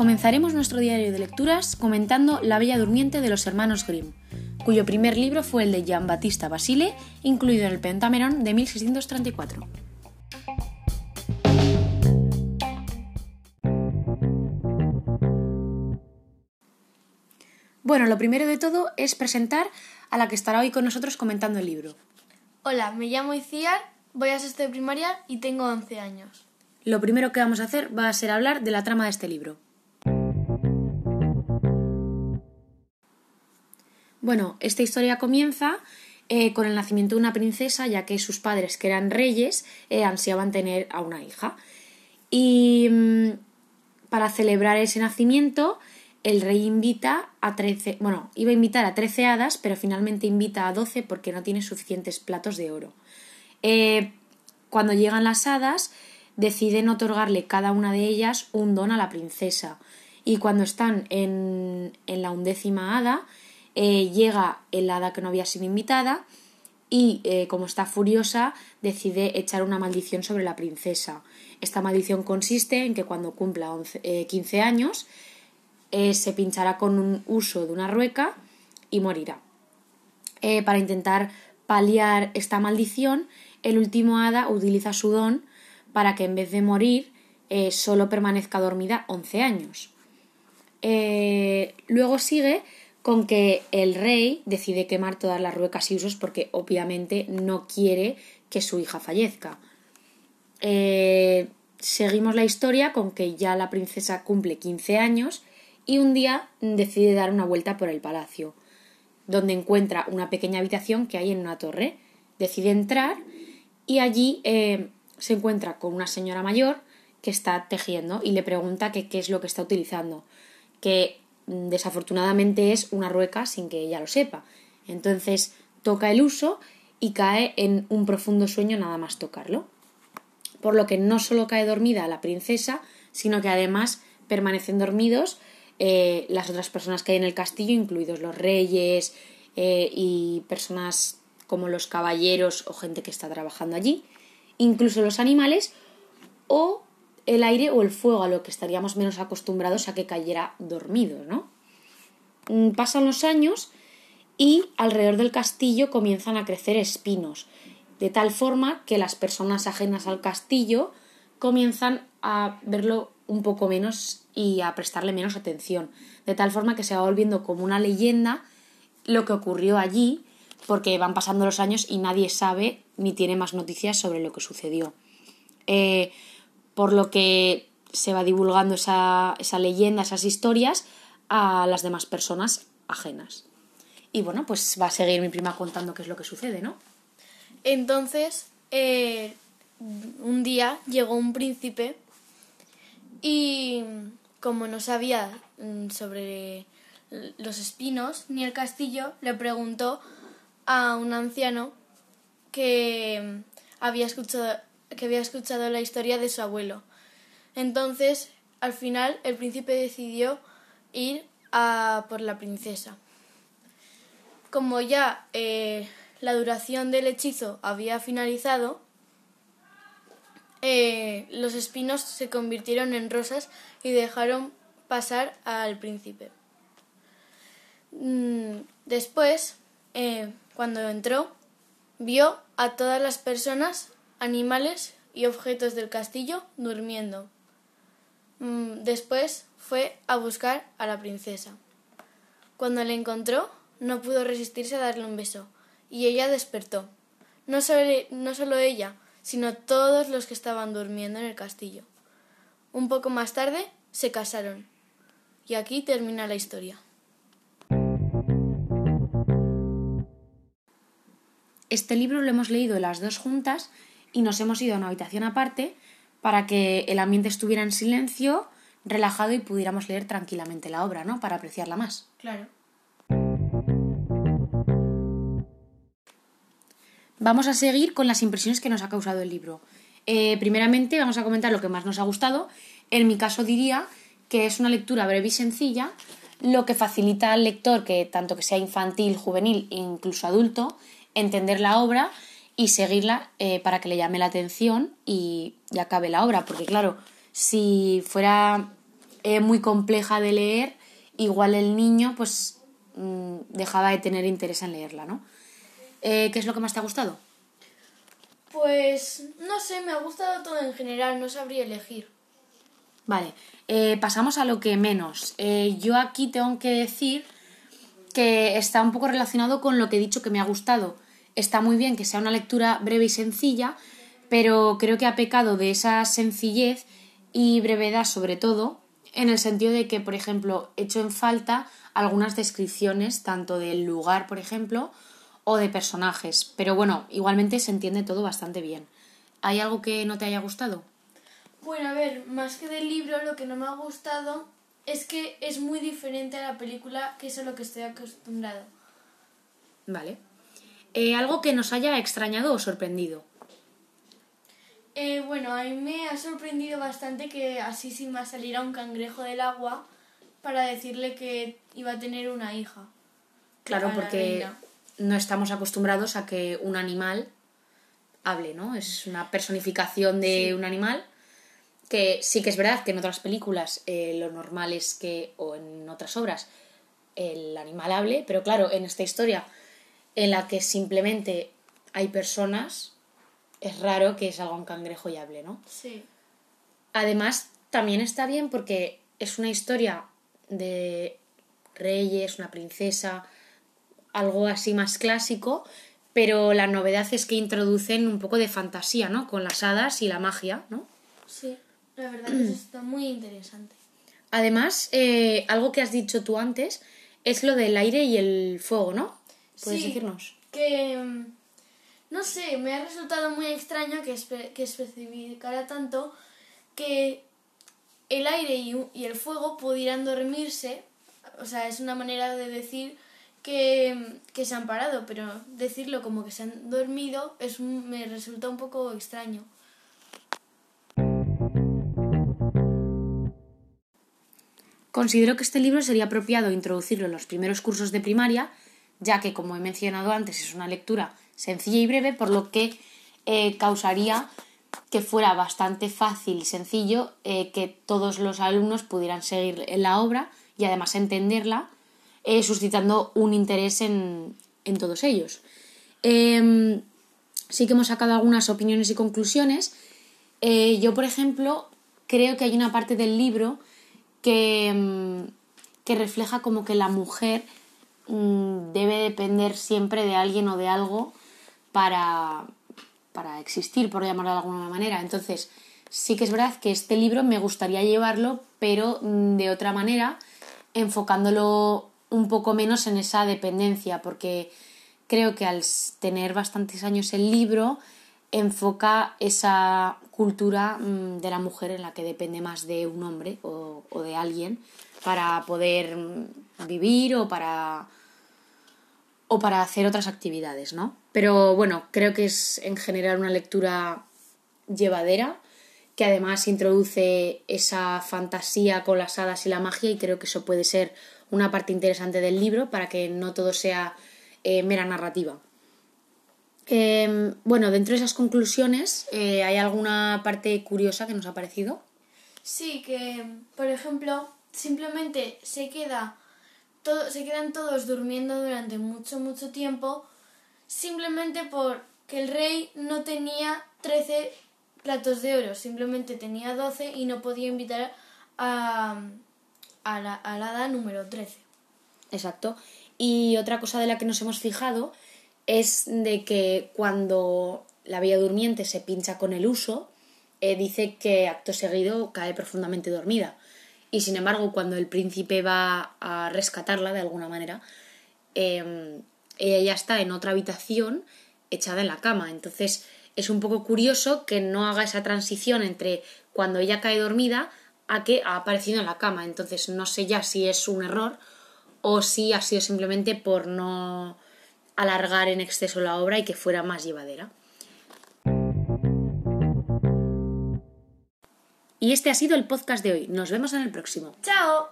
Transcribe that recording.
Comenzaremos nuestro diario de lecturas comentando La Bella Durmiente de los hermanos Grimm, cuyo primer libro fue el de Jean Battista Basile, incluido en el Pentamerón de 1634. Bueno, lo primero de todo es presentar a la que estará hoy con nosotros comentando el libro. Hola, me llamo Iciar, voy a sexto de primaria y tengo 11 años. Lo primero que vamos a hacer va a ser hablar de la trama de este libro. Bueno, esta historia comienza eh, con el nacimiento de una princesa, ya que sus padres, que eran reyes, eh, ansiaban tener a una hija. Y mm, para celebrar ese nacimiento, el rey invita a 13, bueno, iba a invitar a 13 hadas, pero finalmente invita a 12 porque no tiene suficientes platos de oro. Eh, cuando llegan las hadas, deciden otorgarle cada una de ellas un don a la princesa. Y cuando están en, en la undécima hada, eh, llega el hada que no había sido invitada y, eh, como está furiosa, decide echar una maldición sobre la princesa. Esta maldición consiste en que cuando cumpla 15 eh, años se pinchará con un uso de una rueca y morirá. para intentar paliar esta maldición, el último hada utiliza su don para que en vez de morir solo permanezca dormida 11 años. luego sigue con que el rey decide quemar todas las ruecas y usos porque obviamente no quiere que su hija fallezca. Eh, seguimos la historia con que ya la princesa cumple 15 años y un día decide dar una vuelta por el palacio, donde encuentra una pequeña habitación que hay en una torre. Decide entrar y allí eh, se encuentra con una señora mayor que está tejiendo y le pregunta qué es lo que está utilizando. Que desafortunadamente es una rueca sin que ella lo sepa. Entonces toca el uso y cae en un profundo sueño nada más tocarlo. Por lo que no solo cae dormida la princesa, sino que además permanecen dormidos eh, las otras personas que hay en el castillo, incluidos los reyes eh, y personas como los caballeros o gente que está trabajando allí, incluso los animales o el aire o el fuego, a lo que estaríamos menos acostumbrados a que cayera dormido, ¿no? Mm, pasan los años y alrededor del castillo comienzan a crecer espinos, de tal forma que las personas ajenas al castillo comienzan a verlo un poco menos y a prestarle menos atención, de tal forma que se va volviendo como una leyenda lo que ocurrió allí, porque van pasando los años y nadie sabe ni tiene más noticias sobre lo que sucedió. Eh, por lo que se va divulgando esa, leyenda, esas historias a las demás personas ajenas. Y bueno, pues va a seguir mi prima contando qué es lo que sucede, ¿no? Entonces, eh, un día llegó un príncipe y como no sabía mm, sobre los espinos ni el castillo, le preguntó a un anciano que había escuchado que había escuchado la historia de su abuelo. Entonces, al final, el príncipe decidió ir a por la princesa. Como ya eh, la duración del hechizo había finalizado, eh, los espinos se convirtieron en rosas y dejaron pasar al príncipe. Mm, después, eh, cuando entró, vio a todas las personas animales y objetos del castillo durmiendo. Mm, después fue a buscar a la princesa. Cuando la encontró, no pudo resistirse a darle un beso, y ella despertó. No solo, no solo ella, sino todos los que estaban durmiendo en el castillo. Un poco más tarde se casaron. Y aquí termina la historia. Este libro lo hemos leído las dos juntas y nos hemos ido a una habitación aparte para que el ambiente estuviera en silencio, relajado y pudiéramos leer tranquilamente la obra, ¿no? Para apreciarla más. Claro. Vamos a seguir con las impresiones que nos ha causado el libro. Eh, primeramente vamos a comentar lo que más nos ha gustado. En mi caso diría que es una lectura breve y sencilla, lo que facilita al lector, que tanto que sea infantil, juvenil e incluso adulto, entender la obra y seguirla eh, para que le llame la atención y, acabe la obra. Porque claro, si fuera eh, muy compleja de leer, igual el niño pues mm, dejaba de tener interés en leerla, ¿no? Eh, ¿Qué es lo que más te ha gustado? Pues no sé, me ha gustado todo en general, no sabría elegir. Vale, pasamos a lo que menos. yo aquí tengo que decir que está un poco relacionado con lo que he dicho que me ha gustado. Está muy bien que sea una lectura breve y sencilla, pero creo que ha pecado de esa sencillez y brevedad sobre todo, en el sentido de que, por ejemplo, he hecho en falta algunas descripciones, tanto del lugar, por ejemplo, o de personajes. Pero bueno, igualmente se entiende todo bastante bien. ¿Hay algo que no te haya gustado? Bueno, a ver, más que del libro, lo que no me ha gustado es que es muy diferente a la película, que es a lo que estoy acostumbrado. Vale. Eh, ¿Algo que nos haya extrañado o sorprendido? Eh, bueno, a mí me ha sorprendido bastante que así sin más saliera un cangrejo del agua para decirle que iba a tener una hija. Claro, porque no estamos acostumbrados a que un animal hable, ¿no? Es una personificación de un animal que sí que es verdad que en otras películas eh, lo normal es que, o en otras obras, el animal hable, pero claro, en esta historia en la que simplemente hay personas, es raro que salga un cangrejo y hable, ¿no? Sí. Además, también está bien porque es una historia de reyes, una princesa, algo así más clásico, pero la novedad es que introducen un poco de fantasía, ¿no? Con las hadas y la magia, ¿no? Sí. La verdad que eso está muy interesante. Además, eh, algo que has dicho tú antes es lo del aire y el fuego, ¿no? ¿Puedes decirnos? Que. Mm, no sé, me ha resultado muy extraño que, que especificara tanto que el aire y, el fuego pudieran dormirse. O sea, es una manera de decir que, que, se han parado, pero decirlo como que se han dormido es me resulta un poco extraño. Considero que este libro sería apropiado introducirlo en los primeros cursos de primaria, ya que, como he mencionado antes, es una lectura sencilla y breve, por lo que eh, causaría que fuera bastante fácil y sencillo eh, que todos los alumnos pudieran seguir la obra y además entenderla, eh, suscitando un interés en, en todos ellos. Em, sí que hemos sacado algunas opiniones y conclusiones. yo, por ejemplo, creo que hay una parte del libro que, mm, que refleja como que la mujer mm, debe depender siempre de alguien o de algo para, para existir, por llamarlo de alguna manera. Entonces, sí que es verdad que este libro me gustaría llevarlo, pero mm, de otra manera, enfocándolo un poco menos en esa dependencia, porque creo que al tener bastantes años el libro, enfoca esa cultura mm, de la mujer en la que depende más de un hombre o, de alguien para poder mm, vivir o para o para hacer otras actividades, ¿no? Pero bueno, creo que es en general una lectura llevadera que además introduce esa fantasía con las hadas y la magia y creo que eso puede ser una parte interesante del libro para que no todo sea eh, mera narrativa. Em, bueno, dentro de esas conclusiones, eh, ¿hay alguna parte curiosa que nos ha parecido? Sí, que, por ejemplo, simplemente se queda todo, se quedan todos durmiendo durante mucho, mucho tiempo, simplemente porque el rey no tenía 13 platos de oro, simplemente tenía 12 y no podía invitar a, a la, a la hada número 13. Exacto. Y otra cosa de la que nos hemos fijado es de que cuando la Bella Durmiente se pincha con el uso, eh, dice que acto seguido cae profundamente dormida. Y sin embargo, cuando el príncipe va a rescatarla de alguna manera, em, ella ya está en otra habitación echada en la cama. Entonces es un poco curioso que no haga esa transición entre cuando ella cae dormida a que ha aparecido en la cama. Entonces no sé ya si es un error o si ha sido simplemente por no alargar en exceso la obra y que fuera más llevadera. Y este ha sido el podcast de hoy. Nos vemos en el próximo. ¡Chao!